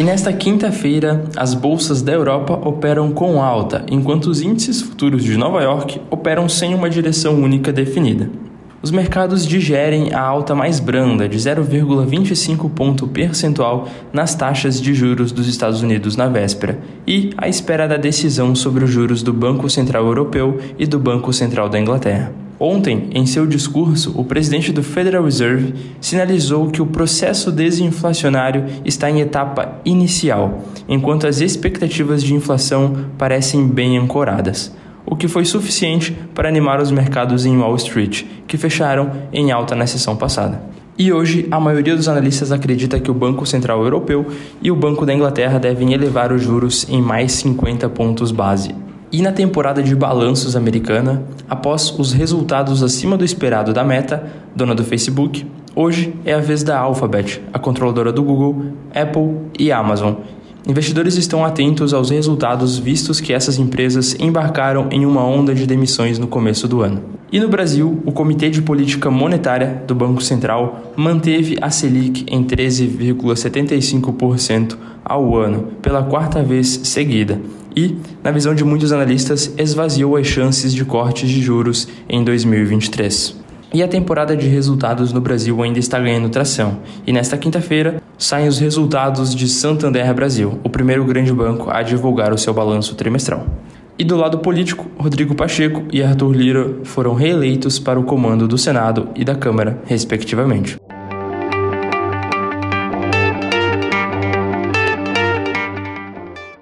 E nesta quinta-feira, as bolsas da Europa operam com alta, enquanto os índices futuros de Nova York operam sem uma direção única definida. Os mercados digerem a alta mais branda de 0,25 ponto percentual nas taxas de juros dos Estados Unidos na véspera e à espera da decisão sobre os juros do Banco Central Europeu e do Banco Central da Inglaterra. Ontem, em seu discurso, o presidente do Federal Reserve sinalizou que o processo desinflacionário está em etapa inicial, enquanto as expectativas de inflação parecem bem ancoradas, o que foi suficiente para animar os mercados em Wall Street, que fecharam em alta na sessão passada. E hoje, a maioria dos analistas acredita que o Banco Central Europeu e o Banco da Inglaterra devem elevar os juros em mais 50 pontos base e na temporada de balanços americana, após os resultados acima do esperado da Meta, dona do Facebook, hoje é a vez da Alphabet, a controladora do Google, Apple e Amazon. Investidores estão atentos aos resultados vistos que essas empresas embarcaram em uma onda de demissões no começo do ano. E no Brasil, o Comitê de Política Monetária do Banco Central manteve a Selic em 13,75% ao ano pela quarta vez seguida e, na visão de muitos analistas, esvaziou as chances de cortes de juros em 2023. E a temporada de resultados no Brasil ainda está ganhando tração. E nesta quinta-feira saem os resultados de Santander Brasil, o primeiro grande banco a divulgar o seu balanço trimestral. E do lado político, Rodrigo Pacheco e Arthur Lira foram reeleitos para o comando do Senado e da Câmara, respectivamente.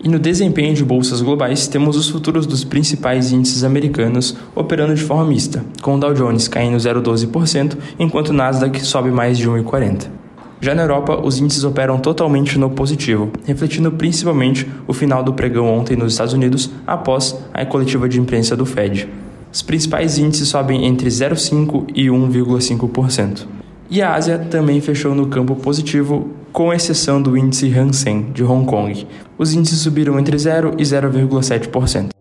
E no desempenho de bolsas globais, temos os futuros dos principais índices americanos operando de forma mista, com o Dow Jones caindo 0,12%, enquanto o Nasdaq sobe mais de 1,40%. Já na Europa, os índices operam totalmente no positivo, refletindo principalmente o final do pregão ontem nos Estados Unidos após a coletiva de imprensa do Fed. Os principais índices sobem entre 0,5% e 1,5%. E a Ásia também fechou no campo positivo, com exceção do índice Hang Seng de Hong Kong. Os índices subiram entre 0 e 0,7%.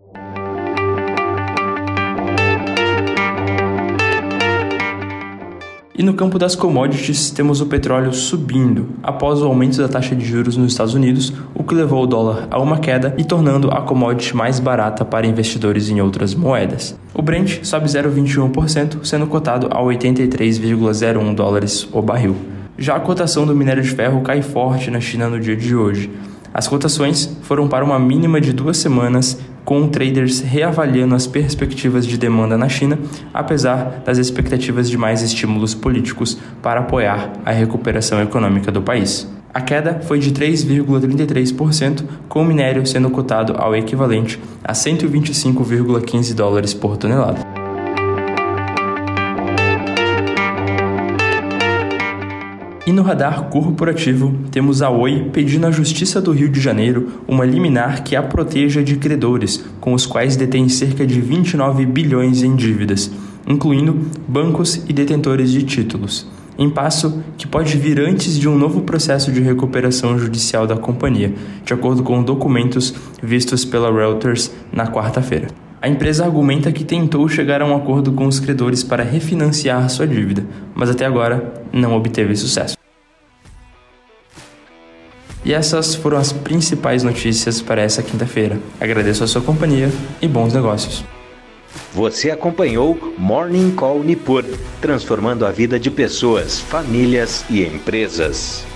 E no campo das commodities, temos o petróleo subindo após o aumento da taxa de juros nos Estados Unidos, o que levou o dólar a uma queda e tornando a commodity mais barata para investidores em outras moedas. O Brent sobe 0,21%, sendo cotado a 83,01 dólares o barril. Já a cotação do minério de ferro cai forte na China no dia de hoje. As cotações foram para uma mínima de duas semanas, com traders reavaliando as perspectivas de demanda na China, apesar das expectativas de mais estímulos políticos para apoiar a recuperação econômica do país. A queda foi de 3,33%, com o minério sendo cotado ao equivalente a 125,15 dólares por tonelada. E no radar corporativo, temos a Oi pedindo à Justiça do Rio de Janeiro uma liminar que a proteja de credores, com os quais detém cerca de 29 bilhões em dívidas, incluindo bancos e detentores de títulos. Em passo que pode vir antes de um novo processo de recuperação judicial da companhia, de acordo com documentos vistos pela Reuters na quarta-feira. A empresa argumenta que tentou chegar a um acordo com os credores para refinanciar sua dívida, mas até agora não obteve sucesso. E essas foram as principais notícias para essa quinta-feira. Agradeço a sua companhia e bons negócios. Você acompanhou Morning Call Nipur, transformando a vida de pessoas, famílias e empresas.